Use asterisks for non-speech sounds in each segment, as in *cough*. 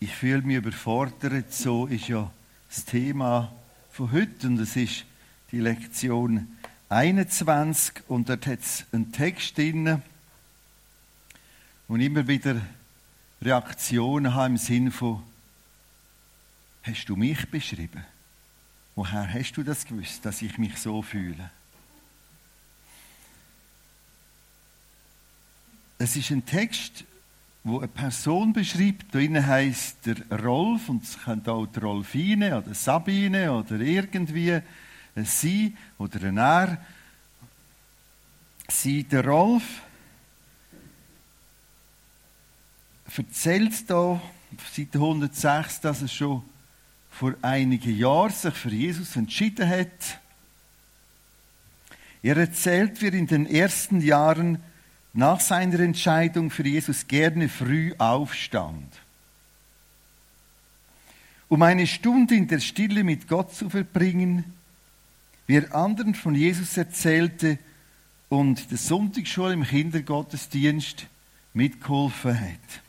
ich fühle mich überfordert, so ist ja das Thema von heute und es ist die Lektion 21 und dort hat es einen Text drin und immer wieder Reaktionen haben im Sinn von Hast du mich beschrieben? Woher hast du das gewusst, dass ich mich so fühle? Es ist ein Text, wo eine Person beschreibt. Da heißt der Rolf und es könnte auch die Rolfine oder Sabine oder irgendwie ein Sie oder ein Er. Sie, der Rolf, erzählt auf Seite 106, dass er schon vor einigen Jahren sich für Jesus entschieden hat. Er erzählt, wie er in den ersten Jahren nach seiner Entscheidung für Jesus gerne früh aufstand, um eine Stunde in der Stille mit Gott zu verbringen, wie er anderen von Jesus erzählte und der Sonntagsschule im Kindergottesdienst mitgeholfen hat.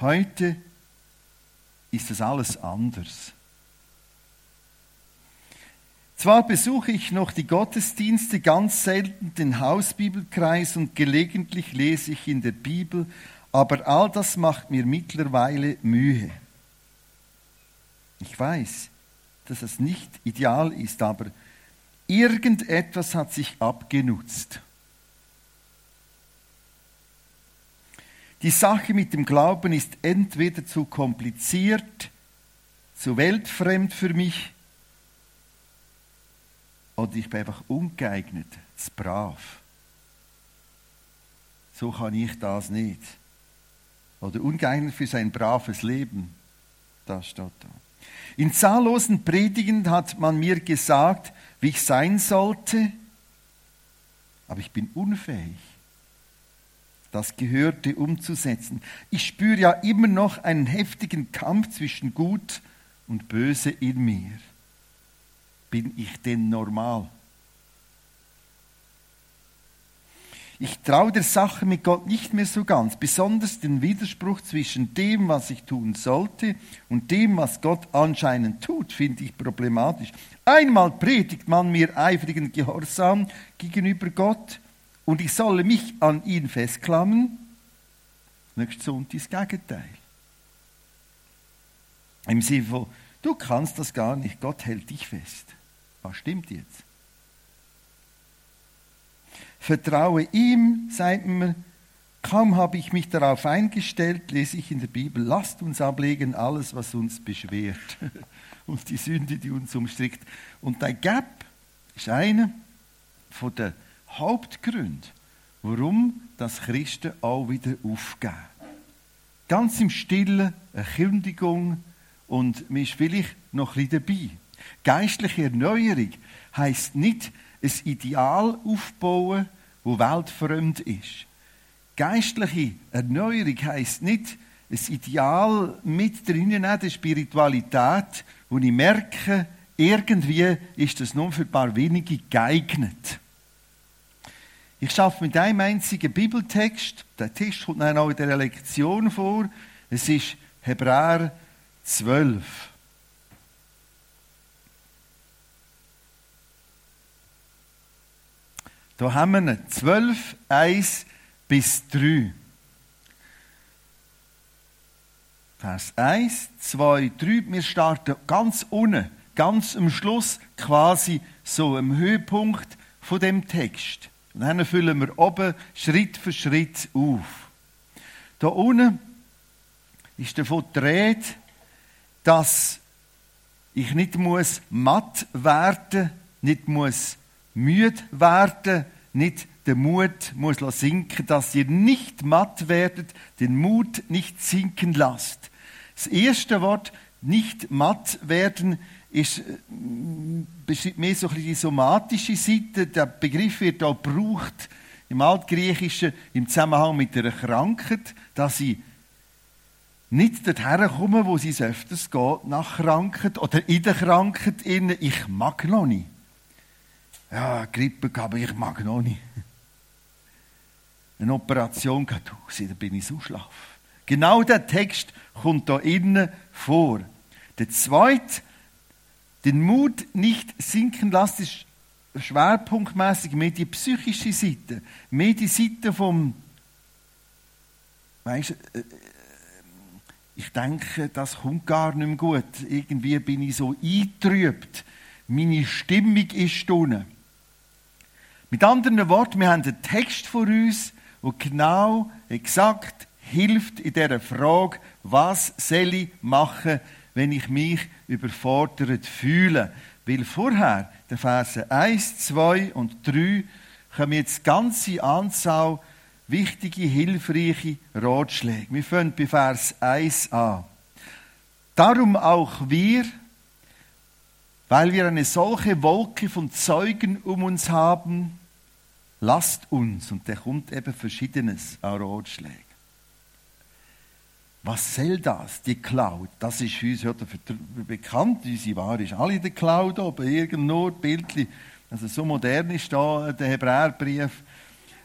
Heute ist das alles anders. Zwar besuche ich noch die Gottesdienste, ganz selten den Hausbibelkreis und gelegentlich lese ich in der Bibel, aber all das macht mir mittlerweile Mühe. Ich weiß, dass es nicht ideal ist, aber irgendetwas hat sich abgenutzt. Die Sache mit dem Glauben ist entweder zu kompliziert, zu weltfremd für mich, oder ich bin einfach ungeeignet, zu brav. So kann ich das nicht. Oder ungeeignet für sein braves Leben. Das steht da. In zahllosen Predigen hat man mir gesagt, wie ich sein sollte, aber ich bin unfähig, das Gehörte umzusetzen. Ich spüre ja immer noch einen heftigen Kampf zwischen Gut und Böse in mir bin ich denn normal? Ich traue der Sache mit Gott nicht mehr so ganz, besonders den Widerspruch zwischen dem, was ich tun sollte und dem, was Gott anscheinend tut, finde ich problematisch. Einmal predigt man mir eifrigen Gehorsam gegenüber Gott und ich solle mich an ihn festklammern. Nächstes Sonntag das Gegenteil. Im Sinne von, du kannst das gar nicht, Gott hält dich fest. Was stimmt jetzt? Vertraue ihm, sagt man, kaum habe ich mich darauf eingestellt, lese ich in der Bibel, lasst uns ablegen alles, was uns beschwert *laughs* und die Sünde, die uns umstrickt. Und der Gap ist einer von den Hauptgründen, warum das Christen auch wieder aufgeben. Ganz im Stillen eine Kündigung und man ist vielleicht noch ein bisschen dabei. Geistliche Erneuerung heißt nicht ein Ideal aufbauen, wo weltfremd ist. Geistliche Erneuerung heißt nicht ein Ideal mit drinnen der Spiritualität, wo ich merke, irgendwie ist das nur für ein paar wenige geeignet. Ich schaffe mit einem einzigen Bibeltext. Der Text kommt dann auch in der Lektion vor. Es ist Hebräer 12. Da haben wir ihn. 12, 1 bis 3. Vers 1, 2, 3. Wir starten ganz unten, ganz am Schluss, quasi so am Höhepunkt von dem Text. Und dann füllen wir oben Schritt für Schritt auf. Da unten ist davon die Rede, dass ich nicht muss matt werden, nicht muss müde werden, nicht der Mut muss sinken, dass ihr nicht matt werdet, den Mut nicht sinken lasst. Das erste Wort, nicht matt werden, ist, äh, beschreibt mehr so ein bisschen die somatische Seite. Der Begriff wird auch gebraucht im Altgriechischen im Zusammenhang mit einer Krankheit, dass sie nicht dorthin kommen, wo sie öfters geht, nach Krankheit oder in der Krankheit. Ich mag noch nicht ja, Grippe gehabt, ich mag noch nicht. Eine Operation gehabt, da bin ich so schlaff. Genau der Text kommt da innen vor. Der zweite, den Mut nicht sinken lassen, ist schwerpunktmäßig mehr die psychische Seite, mehr die Seite vom, weißt, äh, ich denke, das kommt gar nicht mehr gut. Irgendwie bin ich so eingetrübt. Meine Stimmung ist unten. Mit anderen Worten, wir haben einen Text vor uns, der genau, exakt hilft in dieser Frage, was soll ich machen, wenn ich mich überfordert fühle. Weil vorher, der Verse 1, 2 und 3, kommen jetzt ganze Anzahl wichtige, hilfreiche Ratschläge. Wir fangen bei Vers 1 an. Darum auch wir, weil wir eine solche Wolke von Zeugen um uns haben, lasst uns, und da kommt eben Verschiedenes an Ratschlägen. Was soll das, die Cloud? Das ist uns ja bekannt, unsere Ware ist alle in der Cloud oben, irgendwo Bildchen. Also so modern ist da der Hebräerbrief.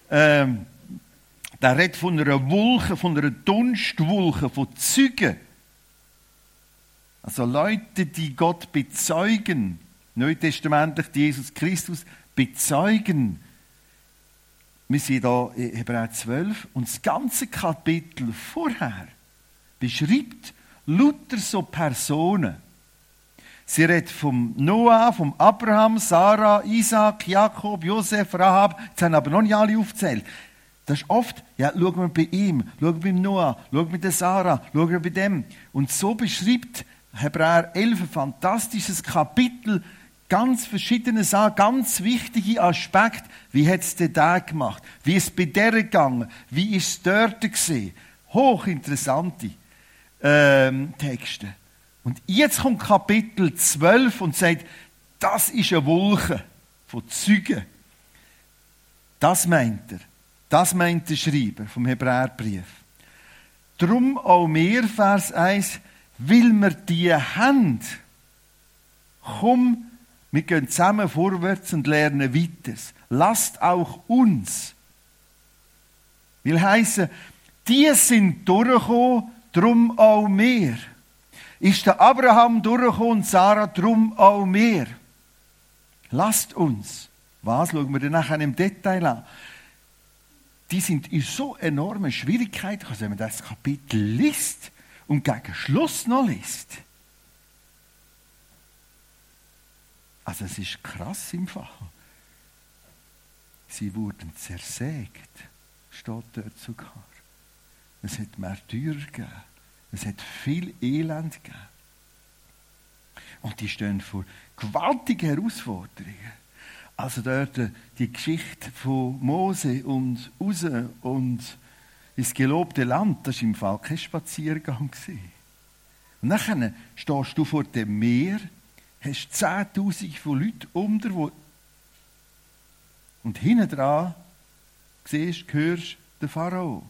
Ähm, der redet von einer Wolke, von einer Dunstwolke, von Zeugen. Also Leute, die Gott bezeugen, neutestamentlich Jesus Christus bezeugen. Wir sind hier in Hebräer 12 und das ganze Kapitel vorher beschreibt Luther so Personen. Sie redet vom Noah, vom Abraham, Sarah, Isaac, Jakob, Josef, Rahab. Jetzt haben aber noch nicht alle aufgezählt. Das ist oft, ja, schauen wir bei ihm, schauen wir bei Noah, schauen wir bei Sarah, schauen wir bei dem. Und so beschreibt Hebräer 11 ein fantastisches Kapitel, ganz verschiedene Sachen, ganz wichtige Aspekte. Wie hat es denn da gemacht? Wie ist es bei der gegangen? Wie ist es dort gesehen? Hochinteressante ähm, Texte. Und jetzt kommt Kapitel 12 und sagt, das ist eine Wolke von Zeugen. Das meint er. Das meint der Schreiber vom Hebräerbrief. Drum auch mehr, Vers 1, will wir die haben. Komm, wir gehen zusammen vorwärts und lernen weiter. Lasst auch uns. Will heißen, die sind durchgekommen, drum auch mehr. Ist der Abraham durchgekommen und Sarah, drum auch mehr. Lasst uns. Was schauen wir dann nachher im Detail an? Die sind in so enormen Schwierigkeiten, also wenn man das Kapitel liest und gegen Schluss noch liest. Also es ist krass im Fach. Sie wurden zersägt, steht dort sogar. Es hat Märtyrer gegeben. Es hat viel Elend gegeben. Und die stehen vor gewaltigen Herausforderungen. Also dort äh, die Geschichte von Mose und raus und ins gelobte Land, das war im Fall kein Spaziergang. Und dann stehst du vor dem Meer, hast Zehntausende von Leuten um dir, und hinten dran siehst, hörst den Pharao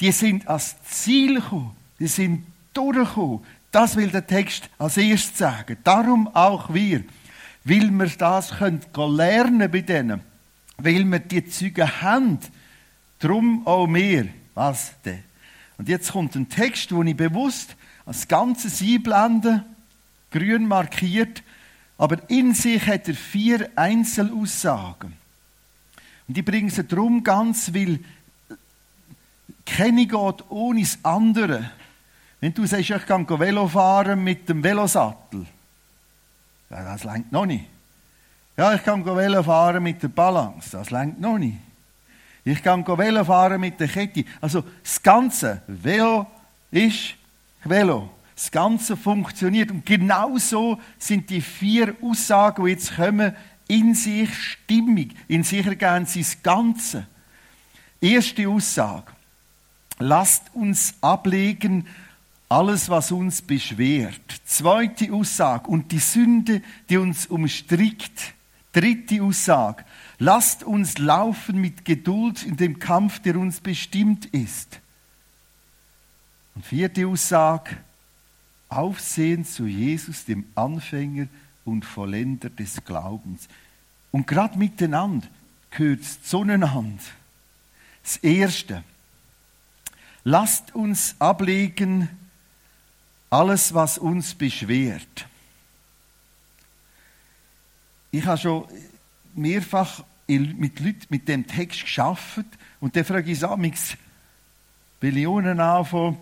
die sind ans Ziel gekommen, die sind durchgekommen. Das will der Text als erstes sagen. Darum auch wir, weil wir das können lernen bei denen, weil wir die Züge haben, drum auch mehr. Was denn? Und jetzt kommt ein Text, wo ich bewusst als Ganzes einblende, grün markiert, aber in sich hat er vier Einzelaussagen. Und die bringen sie drum ganz, weil keine geht ohne das andere. Wenn du sagst, ich kann Velo fahren mit dem Velosattel, das längt noch nicht. Ja, ich kann Velo fahren mit der Balance, das längt noch nicht. Ich kann Velo fahren mit der Kette. Also das ganze Velo ist Velo. Das Ganze funktioniert. Und genau so sind die vier Aussagen, die jetzt kommen, in sich stimmig. In sich ergeben sie das Ganze. Erste Aussage. Lasst uns ablegen alles, was uns beschwert. Zweite Aussage. Und die Sünde, die uns umstrickt. Dritte Aussage. Lasst uns laufen mit Geduld in dem Kampf, der uns bestimmt ist. Und vierte Aussage. Aufsehen zu Jesus, dem Anfänger und Vollender des Glaubens. Und gerade miteinander gehört es zueinander. Das Erste. lasst uns ablegen alles, was uns beschwert. Ich habe schon mehrfach mit Leuten mit dem Text geschafft und dann frage ich mich Billionen an von,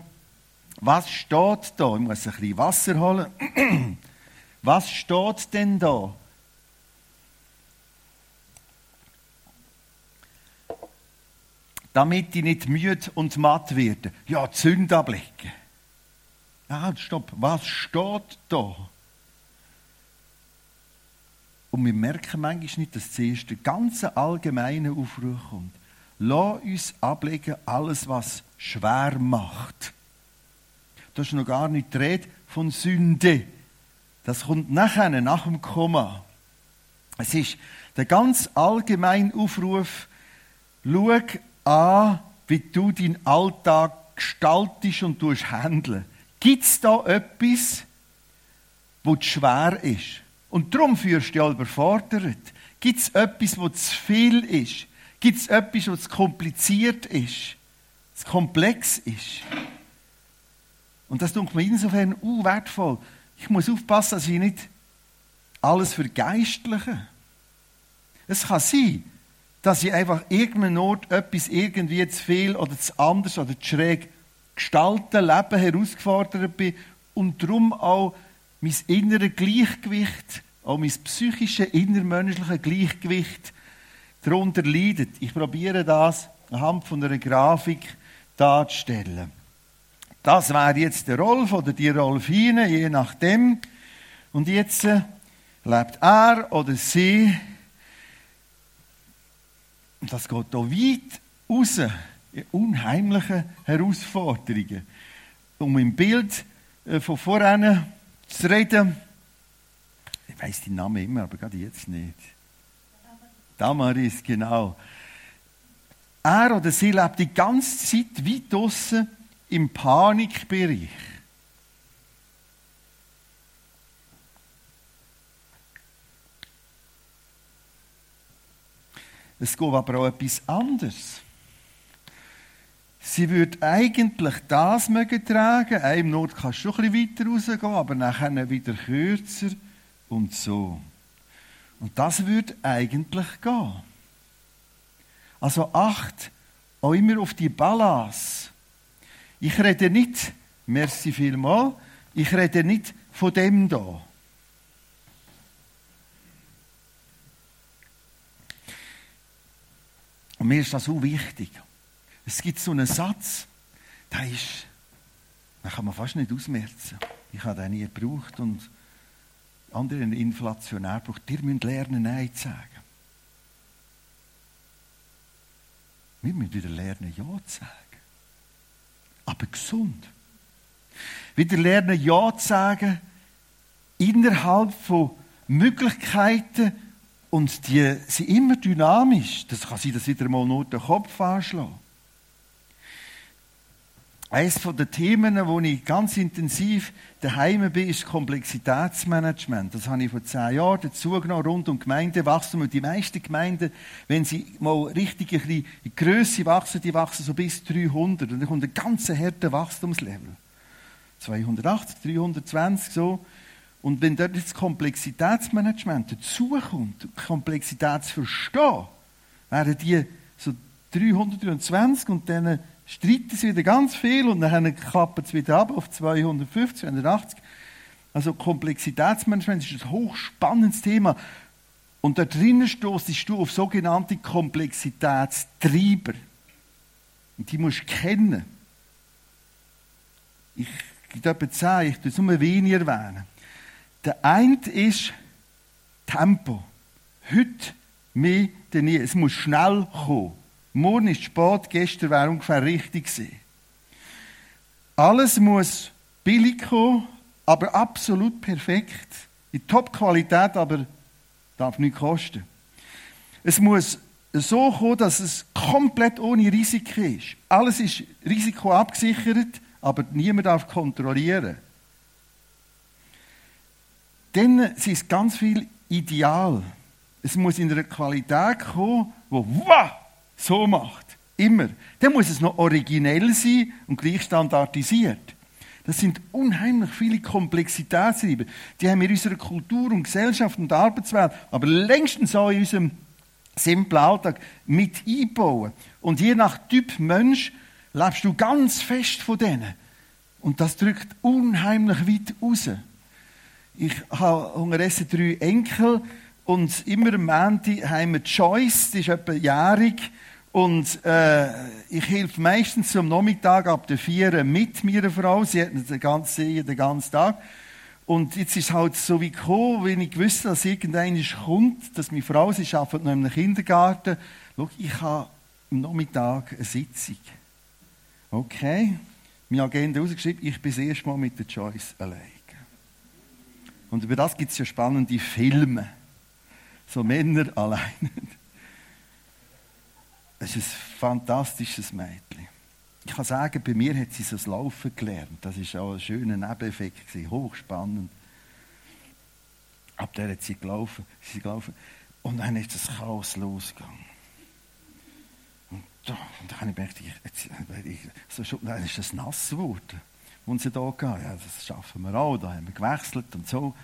was steht da? Ich muss ein bisschen Wasser holen. *clears throat* Was steht denn da? Damit ich nicht müde und matt werde. Ja, Zünd ablegen. Ja, stopp. Was steht da? Und wir merken manchmal nicht, dass zuerst der ganze allgemeine Aufruf kommt. Lass uns ablegen, alles, was schwer macht. Das ist noch gar nicht die Rede von Sünde. Das kommt nachher, nach dem Komma. Es ist der ganz allgemeine Aufruf, schau an, wie du deinen Alltag gestaltest und handeln. Gibt es da etwas, wo schwer ist? Und darum führst du dich überfordert. Gibt es etwas, wo zu viel ist? Gibt es etwas, was zu kompliziert ist? Zu komplex ist? Und das tut mir insofern uh, wertvoll. Ich muss aufpassen, dass ich nicht alles vergeistliche. Es kann sein, dass ich einfach irgendeinem Ort etwas irgendwie zu viel oder zu anders oder zu schräg gestalten, leben, herausgefordert bin und darum auch mein inneres Gleichgewicht, auch mein psychisches, innermenschliches Gleichgewicht darunter leidet. Ich probiere das anhand von einer Grafik darzustellen. Das wäre jetzt der Rolf oder die Rolfine, je nachdem. Und jetzt äh, lebt er oder sie. Und das geht hier weit raus in unheimliche Herausforderungen. Um im Bild äh, von vorhin zu reden, ich weiß den Namen immer, aber gerade jetzt nicht. Damaris, genau. Er oder sie lebt die ganze Zeit weit draussen im Panikbereich. Es geht aber auch etwas anderes. Sie würde eigentlich das mögen tragen. Einem Not kannst du schon ein bisschen weiter rausgehen, aber nachher wieder kürzer und so. Und das würde eigentlich gehen. Also acht auch immer auf die Balance. Ich rede nicht, merci vielmal, ich rede nicht von dem da. Und mir ist das so wichtig. Es gibt so einen Satz, der ist, den kann man fast nicht ausmerzen. Ich habe den nie gebraucht und andere inflationär gebraucht. Ihr müsst lernen, Nein zu sagen. Wir müssen wieder lernen, Ja zu sagen aber gesund. Wieder lernen, Ja zu sagen, innerhalb von Möglichkeiten, und die sind immer dynamisch. Das kann sein, dass wieder mal nur den Kopf anschlägt. Eines der Themen, wo ich ganz intensiv daheim bin, ist Komplexitätsmanagement. Das habe ich vor zehn Jahren dazugenommen, rund um Gemeindewachstum. Und die meisten Gemeinden, wenn sie mal richtig ein bisschen in Grösse wachsen, die wachsen so bis 300. Und dann kommt ein ganz harter Wachstumslevel. 280, 320, so. Und wenn dort das Komplexitätsmanagement dazukommt, Komplexität zu werden die so 320 und dann streiten sie wieder ganz viel und dann klappen sie wieder ab auf 250, 280. Also Komplexitätsmanagement ist ein hochspannendes Thema. Und da drinnen stoßest du auf sogenannte Komplexitätstreiber. Und die musst du kennen. Ich gebe etwa zehn, ich tue es nur wenig erwähnen. Der eine ist Tempo. Heute mehr denn nie. Es muss schnell kommen. Morgen ist spät, gestern wäre ungefähr richtig gewesen. Alles muss billig kommen, aber absolut perfekt. In Top-Qualität, aber darf nicht kosten. Es muss so kommen, dass es komplett ohne Risiko ist. Alles ist Risiko abgesichert, aber niemand darf kontrollieren. Dann ist ganz viel ideal. Es muss in einer Qualität kommen, wo wow, so macht. Immer. Dann muss es noch originell sein und gleich standardisiert. Das sind unheimlich viele Komplexitätsreiber. Die haben wir in unserer Kultur und Gesellschaft und Arbeitswelt, aber längstens auch in unserem simplen Alltag mit einbauen. Und je nach Typ Mensch lebst du ganz fest von denen. Und das drückt unheimlich weit raus. Ich habe unterdessen drei Enkel und immer am Ende haben wir Joyce, die ist etwa jährig. Und äh, ich helfe meistens am Nachmittag ab der vier mit meiner Frau. Sie hat den ganzen, den ganzen Tag. Und jetzt ist es halt so wie gekommen, wenn ich wusste, dass irgendeiner kommt, dass meine Frau, sie arbeitet noch im Kindergarten. Schau, ich habe am Nachmittag eine Sitzung. Okay. Meine Agenda rausgeschrieben, ich bin das erste Mal mit der Joyce allein. Und über das gibt es ja spannende Filme. So Männer allein. Es ist ein fantastisches Mädchen. Ich kann sagen, bei mir hat sie das Laufen gelernt. Das war auch ein schöner Nebeneffekt, hochspannend. Ab der hat sie gelaufen, sie gelaufen. Und dann ist das Chaos losgegangen. Und und dann habe ich gemerkt, ich, so dann ist es nass geworden und sie da gehen. Ja, das schaffen wir auch. Da haben wir gewechselt und so.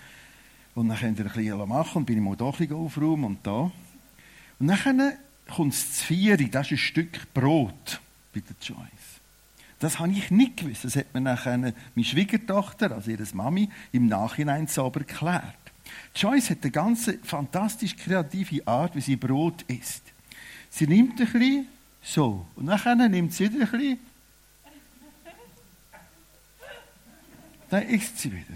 Und dann könnt ihr ein bisschen machen. Und bin ich mal da ein bisschen aufräumen und da. Und dann kommt zu Vieri. Das ist ein Stück Brot bei der Joyce. Das habe ich nicht gewusst. Das hat mir nachher meine Schwiegertochter, also ihre Mami, im Nachhinein sauber erklärt. Joyce hat eine ganz fantastisch kreative Art, wie sie Brot isst. Sie nimmt ein bisschen so. Und dann nimmt sie wieder ein bisschen dann isst sie wieder.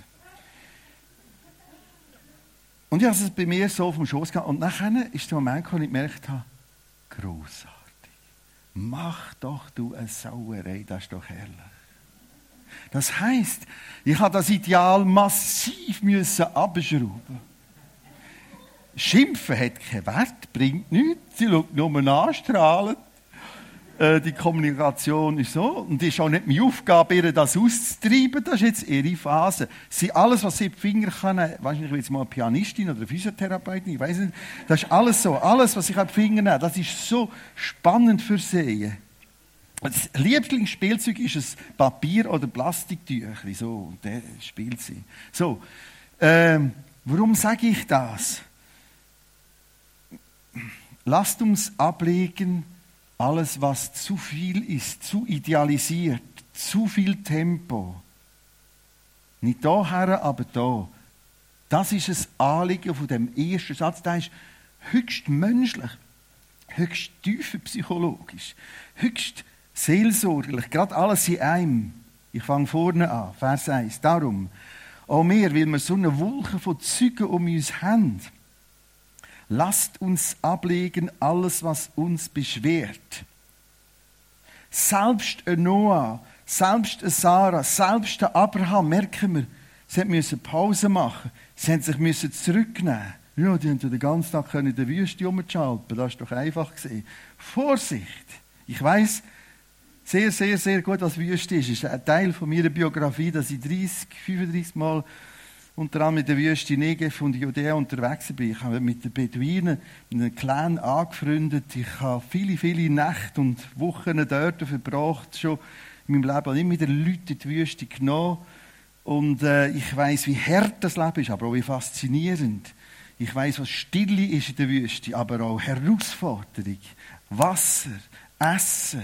Und ich habe es bei mir so vom Schoß gehabt. Und nachher ist der Moment, wo ich gemerkt habe, großartig. Mach doch du eine Sauerei, das ist doch herrlich. Das heisst, ich habe das Ideal massiv müssen abschrauben. Schimpfen hat keinen Wert, bringt nichts. Sie schaut nur anstrahlend. Äh, die Kommunikation ist so. Und es ist auch nicht meine Aufgabe, ihr das auszutreiben. Das ist jetzt ihre Phase. Sie, alles, was sie die Finger kann, wahrscheinlich will jetzt mal eine Pianistin oder eine Physiotherapeutin, ich weiß nicht. Das ist alles so. Alles, was ich auf die Finger nehme, das ist so spannend für sie. Das Lieblingsspielzeug ist ein Papier- oder Plastiktüchli. So, der spielt sie. So, ähm, warum sage ich das? Lasst uns ablegen, alles, was zu viel ist, zu idealisiert, zu viel Tempo. Nicht daher, aber da. Das ist das Anliegen von dem ersten Satz. Der ist höchst menschlich, höchst tief psychologisch, höchst seelsorglich. Gerade alles in einem. Ich fange vorne an, Vers 1. Darum, auch mehr, weil wir so eine Wolke von Zeugen um uns haben, Lasst uns ablegen alles, was uns beschwert. Selbst Noah, selbst Sarah, selbst Abraham, merken wir, sie müssen Pause machen. Sie haben sich müssen zurücknehmen. Ja, die haben den ganzen Tag in der Wüste rumschalten. Das ist doch einfach gesehen. Vorsicht! Ich weiß sehr, sehr, sehr gut, was Wüste ist. Es ist ein Teil von meiner Biografie, dass ich 30, 35 Mal unter anderem in der Wüste Negev und Judäa unterwegs bin. Ich habe mit den Beduinen einen Clan angefreundet. Ich habe viele, viele Nächte und Wochen dort verbracht, schon in meinem Leben. Immer wieder Leute in die Wüste genommen. Und äh, ich weiß, wie hart das Leben ist, aber auch wie faszinierend. Ich weiß, was Stille ist in der Wüste, aber auch Herausforderung. Wasser, Essen.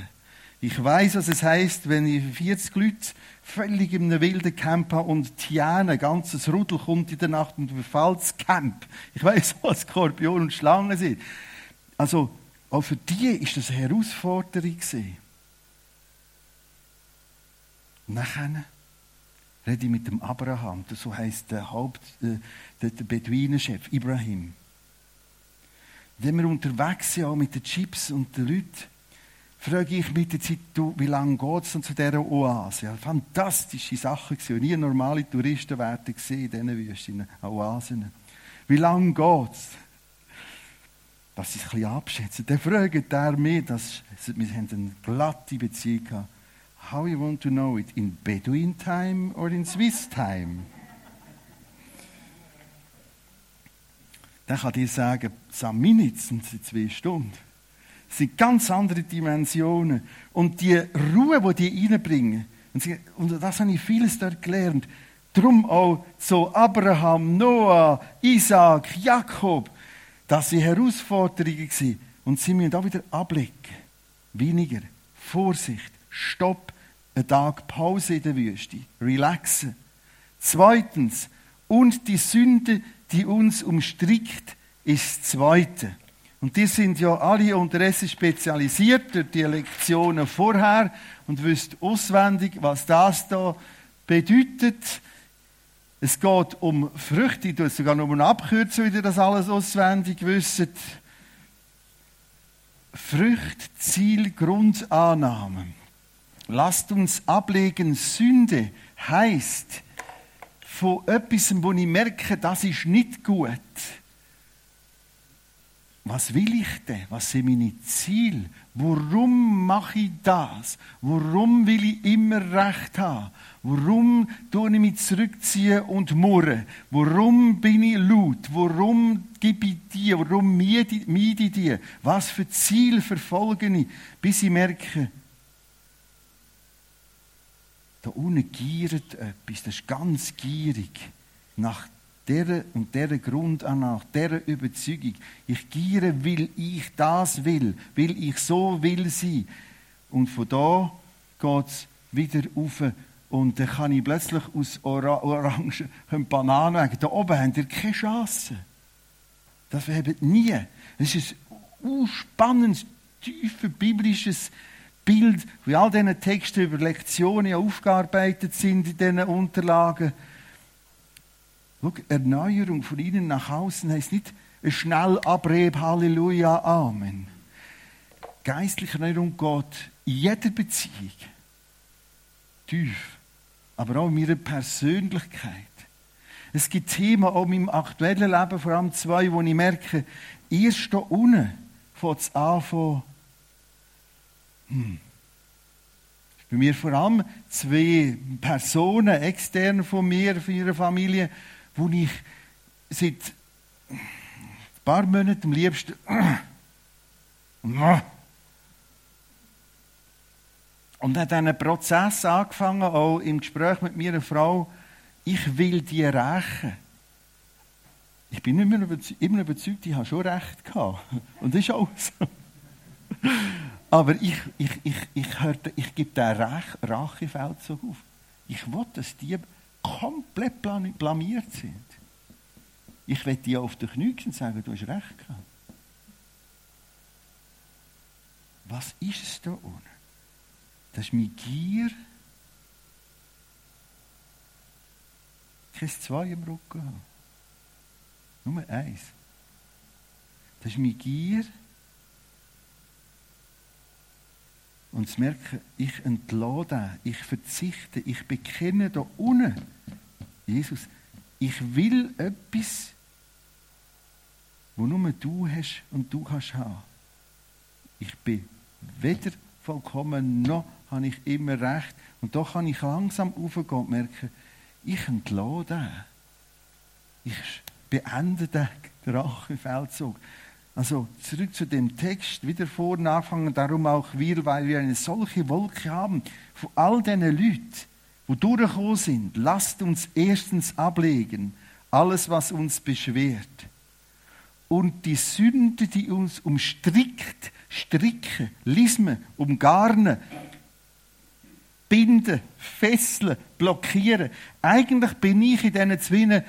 Ich weiß, was es heißt, wenn ich 40 Leute völlig in einem wilden Camp habe und Tiana, ein ganzes Rudel kommt in der Nacht und überfällt das Camp. Ich weiß, *laughs* was Skorpion und Schlangen sind. Also, auch für die ist das eine Herausforderung gewesen. Nachher rede ich mit dem Abraham, so heißt der Haupt, äh, der, der Beduinenchef, Ibrahim. Wenn wir unterwegs sind, auch mit den Chips und den Leuten, frage ich mit der Zeit, du, wie lange geht es zu dieser Oase? Ja, fantastische Sachen gewesen. Nie normale Touristen werden in diesen Wüsten, Oasen. Wie lange geht es? Dass ich es ein bisschen abschätze. Dann fragt er mich, dass, wir haben eine glatte Beziehung gehabt. How you want to know it? In Bedouin time or in Swiss time? Dann kann ich sagen, minutes sind zwei Stunden. Das sind ganz andere Dimensionen. Und die Ruhe, die die reinbringen, und das habe ich vieles dort gelernt, Drum auch zu Abraham, Noah, Isaac, Jakob, dass sie Herausforderungen waren. Und sie müssen auch wieder abblicken. Weniger. Vorsicht. Stopp. Ein Tag Pause in der Wüste. Relaxen. Zweitens. Und die Sünde, die uns umstrickt, ist das Zweite. Und die sind ja alle unterdessen spezialisiert durch die Lektionen vorher und wisst auswendig, was das da bedeutet. Es geht um Früchte, ich tue sogar noch eine Abkürzung, wie ihr das alles auswendig wisst. Früchte, Ziel, Grundannahmen. Lasst uns ablegen, Sünde heißt von etwas, wo ich merke, das ist nicht gut was will ich denn? Was sind meine Ziele? Warum mache ich das? Warum will ich immer Recht haben? Warum tue ich mich zurückziehen und murren? Warum bin ich laut? Warum gebe ich dir? Warum miete ich dir? Was für Ziel verfolge ich? Bis ich merke, da unten giert etwas, das ist ganz gierig nach dieser und dieser Grundannahme, dieser Überzeugung. Ich giere, weil ich das will, weil ich so will sein. Und von da geht es wieder rauf. Und dann kann ich plötzlich aus Ora Orangen *laughs* und Bananen sagen, da oben habt ihr keine Chance. Das habt nie. Es ist ein spannendes, tiefes biblisches Bild, wie all diese Texte über Lektionen aufgearbeitet sind in diesen Unterlagen. Schau, Erneuerung von innen nach außen heißt nicht ein schnell Abreb, Halleluja, Amen. Geistliche Erneuerung geht in jeder Beziehung tief, aber auch in meiner Persönlichkeit. Es gibt Themen auch in meinem aktuellen Leben, vor allem zwei, wo ich merke, erst hier unten fängt es an von, hm, bei mir vor allem zwei Personen extern von mir, von ihrer Familie, wo ich seit ein paar Monaten am liebsten *clears throat* und hat einen Prozess angefangen, auch im Gespräch mit meiner Frau, ich will die rächen. Ich bin immer überzeugt, immer überzeugt, ich habe schon recht gehabt. Und das ist auch so. *laughs* Aber ich, ich, ich, ich, hörte, ich gebe den Rachefeldzug auf. Ich will, dass die komplett blamiert sind. Ich werde dir auf den Knien und sagen, du hast recht gehabt. Was ist es da unten? Das ist meine Gier. Kein zwei im Rücken haben. Nur eins. Das ist meine Gier. Und zu merken, ich entlade ich verzichte, ich bekenne da unten, Jesus, ich will etwas, wo nur du hast und du kannst haben. Ich bin weder vollkommen, noch habe ich immer recht. Und da kann ich langsam aufgehen und merken, ich entlade Ich beende den Drachenfeldzug. Also zurück zu dem Text, wieder vorne anfangen, darum auch wir, weil wir eine solche Wolke haben, von all diesen Leuten, die durchgekommen sind, lasst uns erstens ablegen, alles, was uns beschwert. Und die Sünde, die uns umstrickt, stricken, lismen, umgarnen, binden, fesseln, blockieren. Eigentlich bin ich in diesen zwei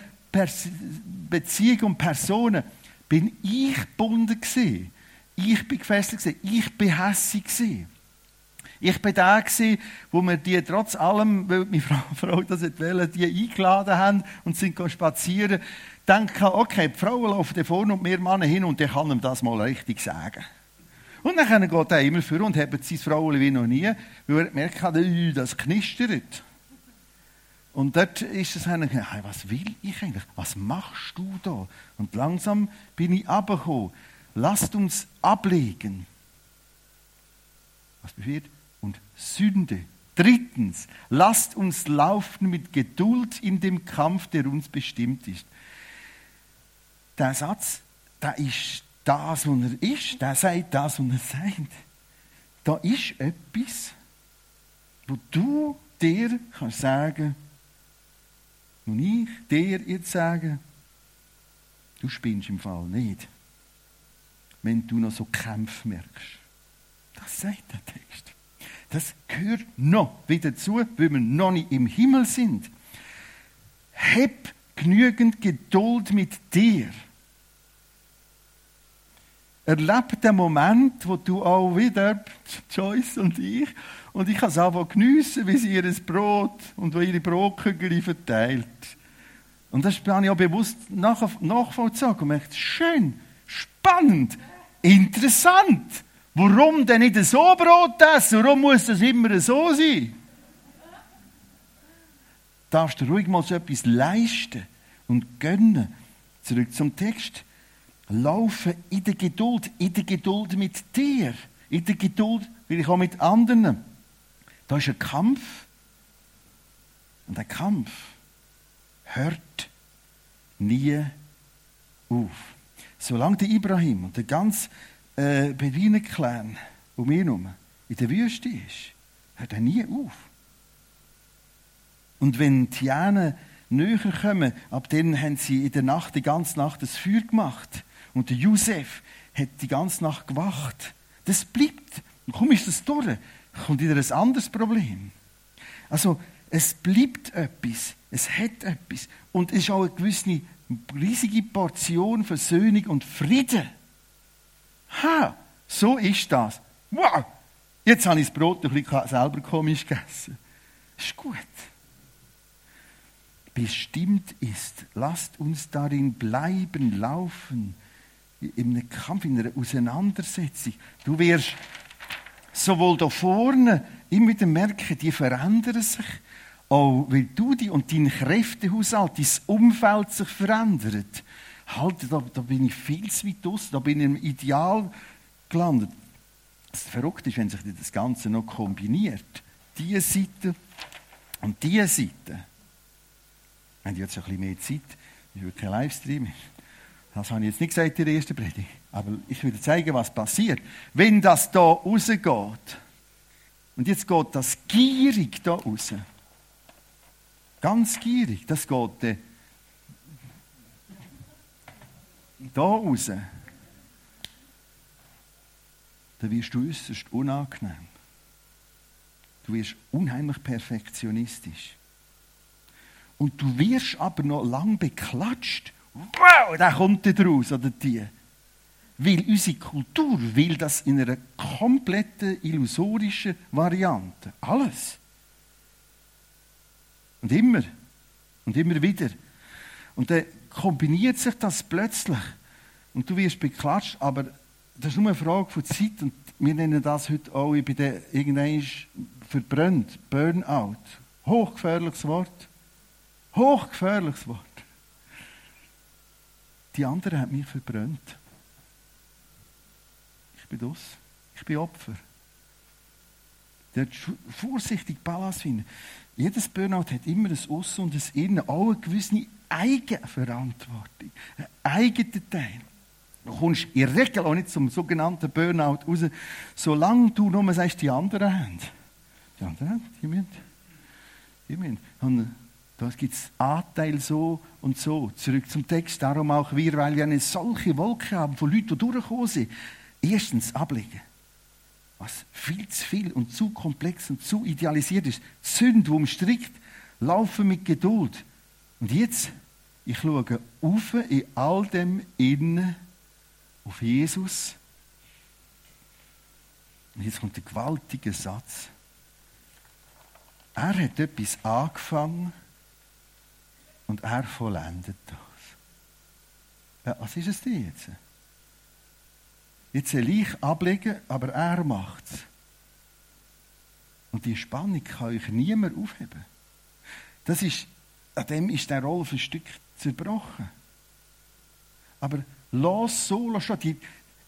Beziehungen und Personen bin ich gebunden gewesen. Ich bin gefesselt gewesen. Ich bin hässig gewesen. Ich bin der gewesen, wo wir die trotz allem, weil meine Frau, *laughs* Frau das wollen, die eingeladen haben und sind spazieren, denken, okay, die Frauen laufen da vorne und wir Männer hin und ich kann ihm das mal richtig sagen. Und dann geht er immer vor und hebt sein Frauen wie noch nie, weil er merkt, das knistert. Und dort ist es einer, hey, was will ich eigentlich? Was machst du da? Und langsam bin ich abgekommen. Lasst uns ablegen. Was befiehlt? Und Sünde. Drittens, lasst uns laufen mit Geduld in dem Kampf, der uns bestimmt ist. Der Satz, der ist das, was er ist. Der sagt das, was er sagt. Da ist etwas, wo du dir kannst sagen, und ich dir jetzt sagen, du spinnst im Fall nicht, wenn du noch so Kämpfe merkst. Das sagt der Text. Das gehört noch wieder zu, weil wir noch nicht im Himmel sind. Hab genügend Geduld mit dir. Erlebe den Moment, wo du auch wieder, Joyce und ich, und ich kann es einfach geniessen, wie sie ihr Brot und ihre Brotkügel verteilt. Und das habe ich auch bewusst nachvollzogen und merkt, schön, spannend, interessant. Warum denn nicht so Brot essen? Warum muss das immer so sein? Darfst du ruhig mal so etwas leisten und gönnen. Zurück zum Text. Laufe in der Geduld, in der Geduld mit dir, in der Geduld, will ich auch mit anderen. Da ist ein Kampf. Und der Kampf hört nie auf. Solange der Ibrahim und der ganze äh, Beduinenclan um ihn herum in der Wüste ist, hört er nie auf. Und wenn die Jane näher kommen, ab dann haben sie in der Nacht, die ganze Nacht das Feuer gemacht. Und der Josef hat die ganze Nacht gewacht. Das bleibt. Und kaum ist das durch, kommt wieder ein anderes Problem. Also, es bleibt etwas. Es hat etwas. Und es ist auch eine gewisse riesige Portion Versöhnung und Frieden. Ha, so ist das. Wow, jetzt habe ich das Brot ein bisschen selber komisch gegessen. Ist gut. Bestimmt ist, lasst uns darin bleiben, laufen, in einem Kampf, in einer Auseinandersetzung. Du wirst sowohl da vorne immer wieder merken, die verändern sich, auch weil du die und dein Kräftehaushalt, dein Umfeld sich verändert. Halt, da, da bin ich viel zu weit aus, da bin ich im Ideal gelandet. Das Verrückte ist, wenn sich das Ganze noch kombiniert. Diese Seite und diese Seite. Wir haben jetzt ein bisschen mehr Zeit, ich will kein Livestream. Das habe ich jetzt nicht gesagt in der ersten Predigt. Aber ich will zeigen, was passiert. Wenn das da rausgeht, und jetzt geht das gierig da raus, ganz gierig, das geht da raus, dann wirst du äußerst unangenehm. Du wirst unheimlich perfektionistisch. Und du wirst aber noch lang beklatscht. Wow, da kommt der raus, oder die. Weil unsere Kultur will das in einer kompletten illusorischen Variante. Alles. Und immer. Und immer wieder. Und dann kombiniert sich das plötzlich. Und du wirst beklatscht, aber das ist nur eine Frage von Zeit. Und wir nennen das heute auch, ich bin irgendwann verbrannt. Burnout. Hochgefährliches Wort. Hochgefährliches Wort. Die anderen haben mich verbrannt. Ich bin das. Ich bin Opfer. Der vorsichtig Balance finden. Jedes Burnout hat immer ein Aussen und ein Innen, auch eine gewisse Eigenverantwortung, einen eigenen Teil. Du kommst in der Regel auch nicht zum sogenannten Burnout raus, solange du nur sagst, die anderen haben. Die anderen haben, die müssen. Die müssen. Da gibt es Anteil so und so. Zurück zum Text. Darum auch wir, weil wir eine solche Wolke haben von Leuten, die durchgekommen sind. Erstens ablegen. Was viel zu viel und zu komplex und zu idealisiert ist. Sünde, die umstrickt, laufen mit Geduld. Und jetzt, ich schaue auf in all dem Innen auf Jesus. Und jetzt kommt der gewaltige Satz. Er hat etwas angefangen und er vollendet das. Ja, was ist es denn jetzt? Jetzt soll ich ablegen, aber er macht es. Und die Spannung kann euch niemand aufheben. Das ist, an dem ist der Rolf ein Stück zerbrochen. Aber los so, los schon. Die,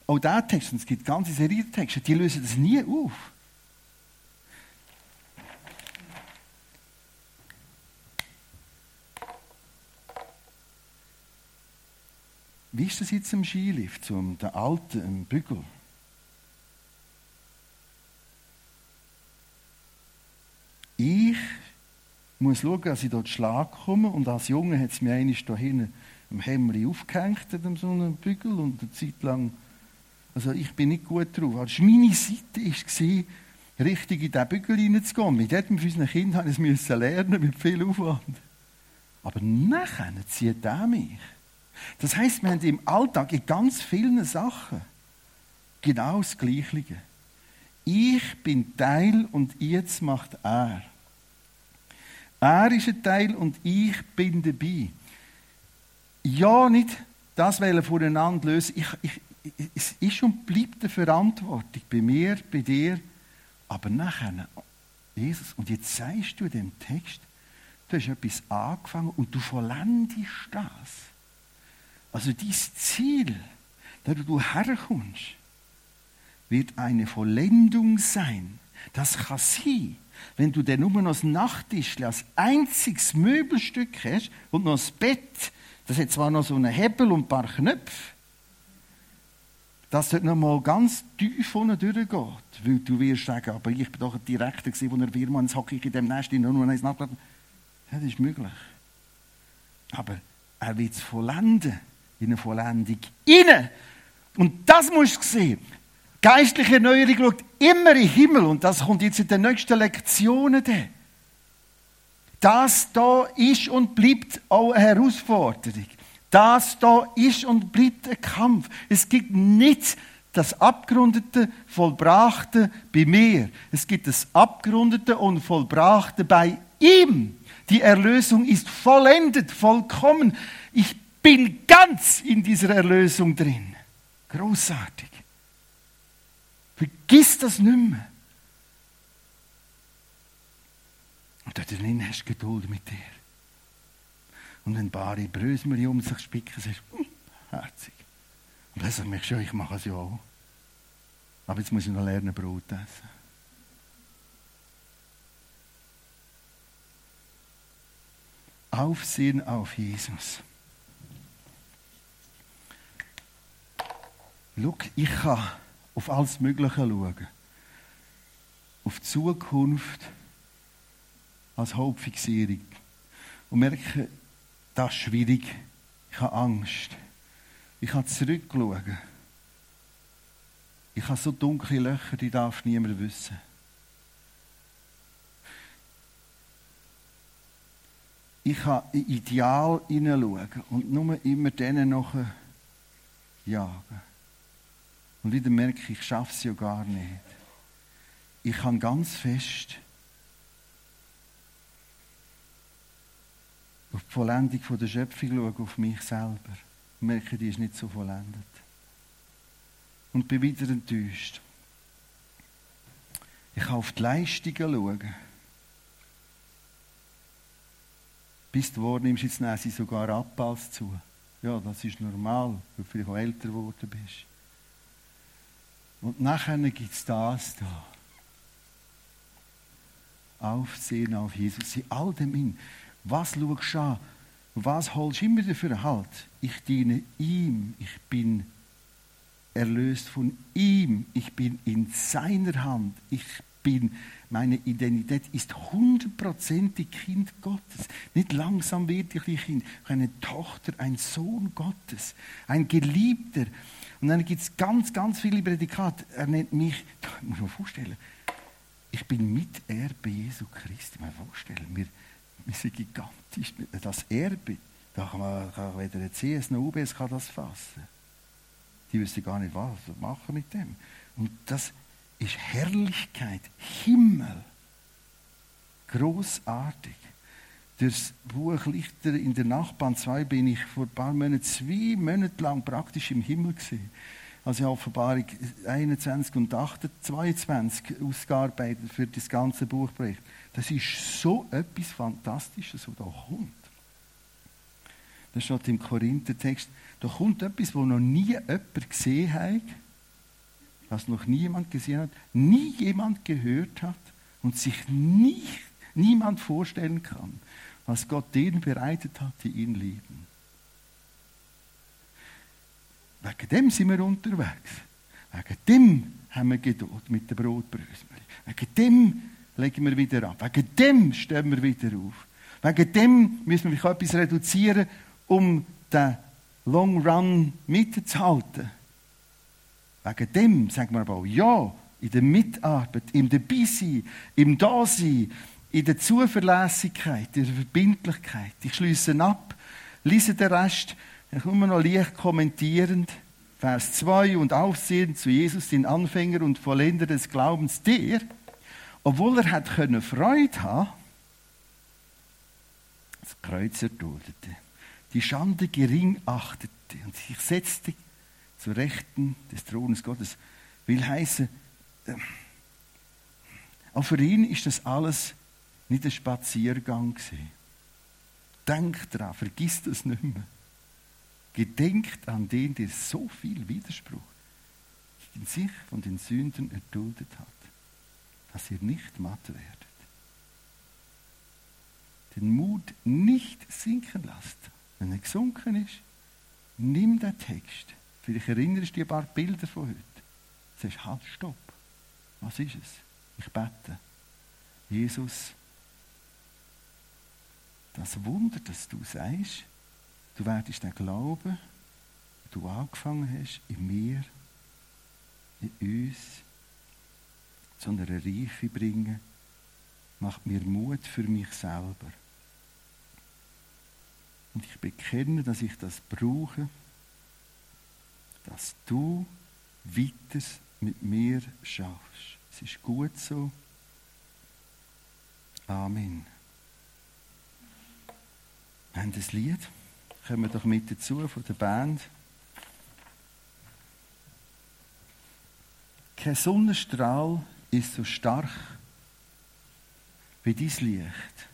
auch der Text, und es gibt ganze Serie Texte, die lösen das nie auf. Wie ist das jetzt im Skilift, zum den alten im Bügel? Ich muss schauen, dass ich dort Schlag komme. Und als Junge hat es mir einmal da hinten im Hemd aufgehängt, an so einem Bügel. Und eine Zeit lang, also ich bin nicht gut drauf. Also meine Seite war, richtig in diesen Bügel hineinzugehen. Mit jedem von unseren Kindern musste ich lernen, mit viel Aufwand. Aber nachher zieht er mich. Das heißt, wir haben im Alltag in ganz vielen Sachen genau das Gleiche. Ich bin Teil und jetzt macht er. Er ist ein Teil und ich bin dabei. Ja, nicht das wollen voneinander lösen. Ich, ich, es ist und bleibt eine Verantwortung bei mir, bei dir. Aber nachher, Jesus, und jetzt sagst du dem Text, du hast etwas angefangen und du vollendest das. Also dein Ziel, da du herkommst, wird eine Vollendung sein. Das kann sein, wenn du dann nur noch das Nachttisch als einziges Möbelstück hast und noch das Bett, das hat zwar noch so einen Hebel und ein paar Knöpfe, dass dort noch mal ganz tief unten durchgeht. Weil du wirst sagen, aber ich bin doch ein Direktor gewesen, wo er Firma, jetzt hocke ich in dem Nest nur noch eins nachgeladen. Das ist möglich. Aber er wird es vollenden, in eine Vollendung inne. Und das musst du sehen. Geistliche Erneuerung schaut immer in den Himmel und das kommt jetzt in den nächsten Lektionen. Dann. Das da ist und bleibt auch eine Herausforderung. Das da ist und bleibt ein Kampf. Es gibt nicht das Abgerundete, Vollbrachte bei mir. Es gibt das Abgerundete und Vollbrachte bei ihm. Die Erlösung ist vollendet, vollkommen. Ich bin ganz in dieser Erlösung drin. Großartig. Vergiss das nicht mehr. Und da drin hast du Geduld mit dir. Und wenn Bari Brösmeli um sich spicken, sagst du, hm, herzig. Und dann sagt mich schon, ich mache es ja auch. Aber jetzt muss ich noch lernen, Brot essen. Aufsehen auf Jesus. Schau, ich kann auf alles Mögliche schauen. Auf die Zukunft als Hauptfixierung. Und merke, das ist schwierig. Ich habe Angst. Ich kann zurückschauen. Ich habe so dunkle Löcher, die darf niemand wissen. Ich kann Ideal hineinschauen und nur immer denen noch jagen. Und wieder merke ich, ich schaffe es ja gar nicht. Ich kann ganz fest auf die Vollendung der Schöpfung schauen, auf mich selber. Und merke, die ist nicht so vollendet. Und bin wieder enttäuscht. Ich kann auf die Leistungen schauen. Bist du geworden, nimmst jetzt nehmen sie sogar ab als zu. Ja, das ist normal, weil du vielleicht auch älter geworden bist. Und nachher gibt es das da. Aufsehen auf Jesus. In all dem in. Was schaust du an? Was holst du immer dafür Halt? Ich diene ihm. Ich bin erlöst von ihm. Ich bin in seiner Hand. Ich bin, meine Identität ist hundertprozentig Kind Gottes. Nicht langsam werde ich Kind. Eine Tochter, ein Sohn Gottes. Ein Geliebter. Und dann gibt es ganz, ganz viele Prädikate. Er nennt mich, *laughs* ich muss mir vorstellen, ich bin Miterbe Jesu Christi. Mal vorstellen, wir, wir sind gigantisch. Das Erbe, da kann, man, kann weder der CS noch UBS kann das fassen. Die wissen gar nicht, was machen mit dem. Und das ist Herrlichkeit, Himmel. Großartig das Buch Lichter in der Nachbarn 2 bin ich vor ein paar Monaten, zwei Monate lang praktisch im Himmel gesehen. Also ich Offenbarung 21 und 22 ausgearbeitet für das ganze Buchprojekt. Das ist so etwas Fantastisches, was da kommt. Das steht im Korinther-Text. Da kommt etwas, wo noch nie jemand gesehen hat, was noch niemand gesehen hat, nie jemand gehört hat und sich nicht, niemand vorstellen kann was Gott denen bereitet hat, die ihn lieben. Wegen dem sind wir unterwegs. Wegen dem haben wir Geduld mit den Brotbrösmeli. Wegen dem legen wir wieder ab. Wegen dem stehen wir wieder auf. Wegen dem müssen wir etwas reduzieren, um den Long Run mitzuhalten. Wegen dem sagen wir aber auch Ja in der Mitarbeit, im Dabeisein, im Dasein, in der Zuverlässigkeit, in der Verbindlichkeit. Ich schließe ab, lese den Rest, ich komme noch leicht kommentierend. Vers 2 und aufsehen zu Jesus, den Anfänger und Vollender des Glaubens, der, obwohl er hat können Freude haben, das Kreuz erduldete, die Schande gering achtete und sich setzte zu Rechten des Thrones Gottes, will heißen, äh, auch für ihn ist das alles nicht ein Spaziergang gewesen. Denk dran, vergiss das nicht mehr. Gedenkt an den, der so viel Widerspruch in sich von den Sünden erduldet hat, dass ihr nicht matt werdet. Den Mut nicht sinken lasst. Wenn er gesunken ist, nimm den Text. Vielleicht erinnerst du an ein paar Bilder von heute. Sagst, halt, stopp. Was ist es? Ich bete. Jesus, das Wunder, das du sagst, du werdest den Glauben, den du angefangen hast, in mir, in uns, zu einer Reife bringen, macht mir Mut für mich selber. Und ich bekenne, dass ich das brauche, dass du weiter mit mir schaffst. Es ist gut so. Amen. Wir haben das Lied. Kommen wir doch mit dazu von der Band. Kein Sonnenstrahl ist so stark wie dein Licht.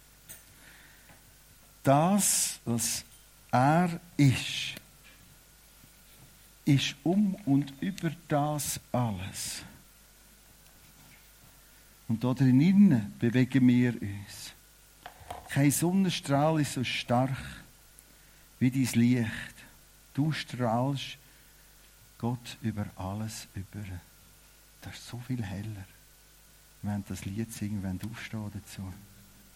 Das, was er ist, ist um und über das alles. Und da drinnen bewegen wir uns. Kein Sonnenstrahl ist so stark wie dein Licht. Du strahlst Gott über alles über. Das ist so viel heller. Wir werden das Lied singen, wenn du aufstehen dazu.